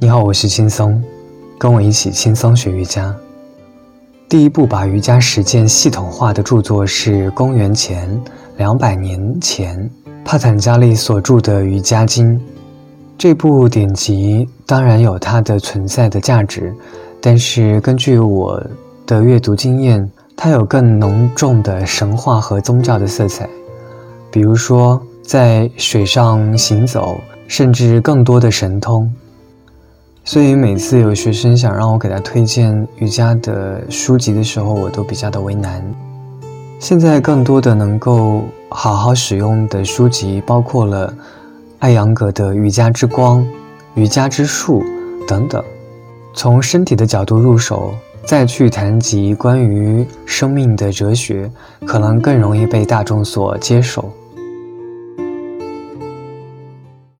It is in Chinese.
你好，我是轻松，跟我一起轻松学瑜伽。第一部把瑜伽实践系统化的著作是公元前两百年前帕坦加利所著的《瑜伽经》。这部典籍当然有它的存在的价值，但是根据我的阅读经验，它有更浓重的神话和宗教的色彩，比如说在水上行走，甚至更多的神通。所以每次有学生想让我给他推荐瑜伽的书籍的时候，我都比较的为难。现在更多的能够好好使用的书籍，包括了艾扬格的《瑜伽之光》《瑜伽之术》等等。从身体的角度入手，再去谈及关于生命的哲学，可能更容易被大众所接受。